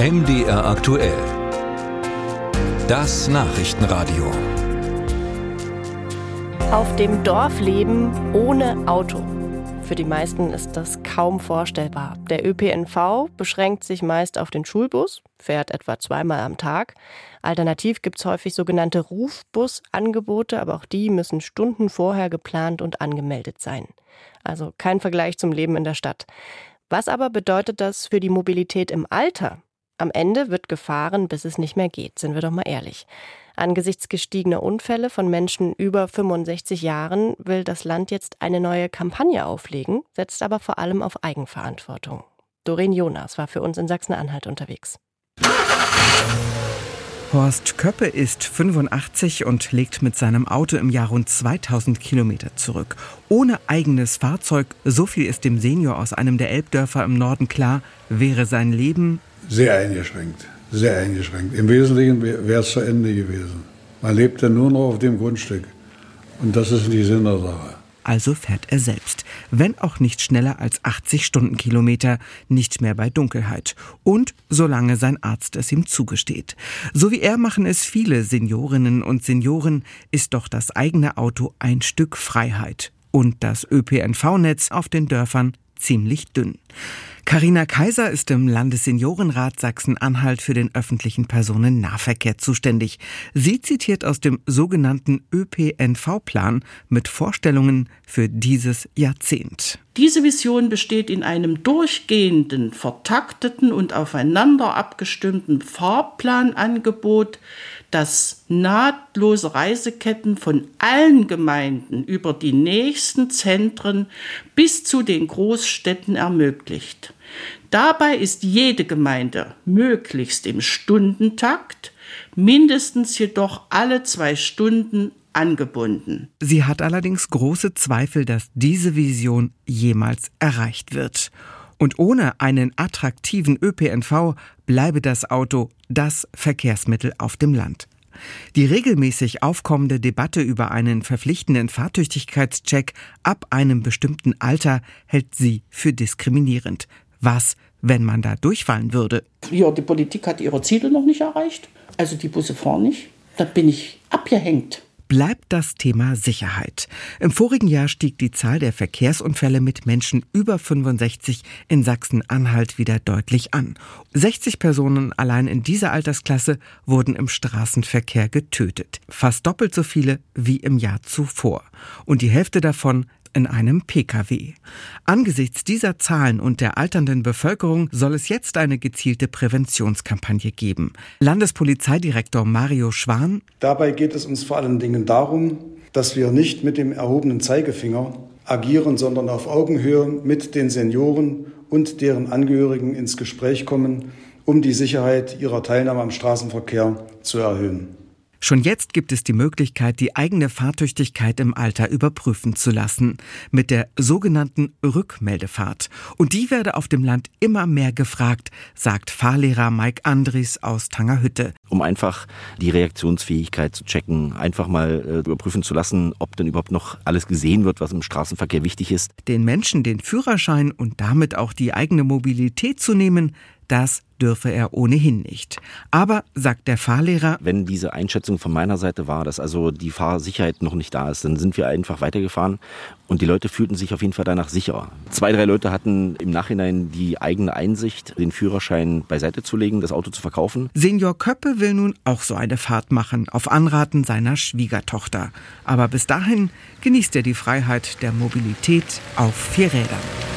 MDR aktuell. Das Nachrichtenradio. Auf dem Dorf leben ohne Auto. Für die meisten ist das kaum vorstellbar. Der ÖPNV beschränkt sich meist auf den Schulbus, fährt etwa zweimal am Tag. Alternativ gibt es häufig sogenannte Rufbus-Angebote, aber auch die müssen Stunden vorher geplant und angemeldet sein. Also kein Vergleich zum Leben in der Stadt. Was aber bedeutet das für die Mobilität im Alter? Am Ende wird gefahren, bis es nicht mehr geht, sind wir doch mal ehrlich. Angesichts gestiegener Unfälle von Menschen über 65 Jahren will das Land jetzt eine neue Kampagne auflegen, setzt aber vor allem auf Eigenverantwortung. Doreen Jonas war für uns in Sachsen-Anhalt unterwegs. Horst Köppe ist 85 und legt mit seinem Auto im Jahr rund 2000 Kilometer zurück. Ohne eigenes Fahrzeug, so viel ist dem Senior aus einem der Elbdörfer im Norden klar, wäre sein Leben sehr eingeschränkt. Sehr eingeschränkt. Im Wesentlichen wäre es zu Ende gewesen. Man lebt ja nur noch auf dem Grundstück. Und das ist die Sinn der Sache. Also fährt er selbst. Wenn auch nicht schneller als 80 Stundenkilometer, nicht mehr bei Dunkelheit. Und solange sein Arzt es ihm zugesteht. So wie er machen es viele Seniorinnen und Senioren, ist doch das eigene Auto ein Stück Freiheit. Und das ÖPNV-Netz auf den Dörfern ziemlich dünn. Carina Kaiser ist im Landesseniorenrat Sachsen-Anhalt für den öffentlichen Personennahverkehr zuständig. Sie zitiert aus dem sogenannten ÖPNV-Plan mit Vorstellungen für dieses Jahrzehnt. Diese Vision besteht in einem durchgehenden, vertakteten und aufeinander abgestimmten Fahrplanangebot, das nahtlose Reiseketten von allen Gemeinden über die nächsten Zentren bis zu den Großstädten ermöglicht. Dabei ist jede Gemeinde möglichst im Stundentakt, mindestens jedoch alle zwei Stunden angebunden. Sie hat allerdings große Zweifel, dass diese Vision jemals erreicht wird. Und ohne einen attraktiven ÖPNV bleibe das Auto das Verkehrsmittel auf dem Land. Die regelmäßig aufkommende Debatte über einen verpflichtenden Fahrtüchtigkeitscheck ab einem bestimmten Alter hält sie für diskriminierend. Was, wenn man da durchfallen würde? Ja, die Politik hat ihre Ziele noch nicht erreicht. Also die Busse fahren nicht. Da bin ich abgehängt bleibt das Thema Sicherheit. Im vorigen Jahr stieg die Zahl der Verkehrsunfälle mit Menschen über 65 in Sachsen-Anhalt wieder deutlich an. 60 Personen allein in dieser Altersklasse wurden im Straßenverkehr getötet. Fast doppelt so viele wie im Jahr zuvor. Und die Hälfte davon in einem Pkw. Angesichts dieser Zahlen und der alternden Bevölkerung soll es jetzt eine gezielte Präventionskampagne geben. Landespolizeidirektor Mario Schwan. Dabei geht es uns vor allen Dingen darum, dass wir nicht mit dem erhobenen Zeigefinger agieren, sondern auf Augenhöhe mit den Senioren und deren Angehörigen ins Gespräch kommen, um die Sicherheit ihrer Teilnahme am Straßenverkehr zu erhöhen. Schon jetzt gibt es die Möglichkeit, die eigene Fahrtüchtigkeit im Alter überprüfen zu lassen, mit der sogenannten Rückmeldefahrt. Und die werde auf dem Land immer mehr gefragt, sagt Fahrlehrer Mike Andries aus Tangerhütte. Um einfach die Reaktionsfähigkeit zu checken, einfach mal äh, überprüfen zu lassen, ob denn überhaupt noch alles gesehen wird, was im Straßenverkehr wichtig ist. Den Menschen den Führerschein und damit auch die eigene Mobilität zu nehmen, das dürfe er ohnehin nicht. Aber, sagt der Fahrlehrer, wenn diese Einschätzung von meiner Seite war, dass also die Fahrsicherheit noch nicht da ist, dann sind wir einfach weitergefahren und die Leute fühlten sich auf jeden Fall danach sicher. Zwei, drei Leute hatten im Nachhinein die eigene Einsicht, den Führerschein beiseite zu legen, das Auto zu verkaufen. Senior Köppe will nun auch so eine Fahrt machen, auf Anraten seiner Schwiegertochter. Aber bis dahin genießt er die Freiheit der Mobilität auf vier Rädern.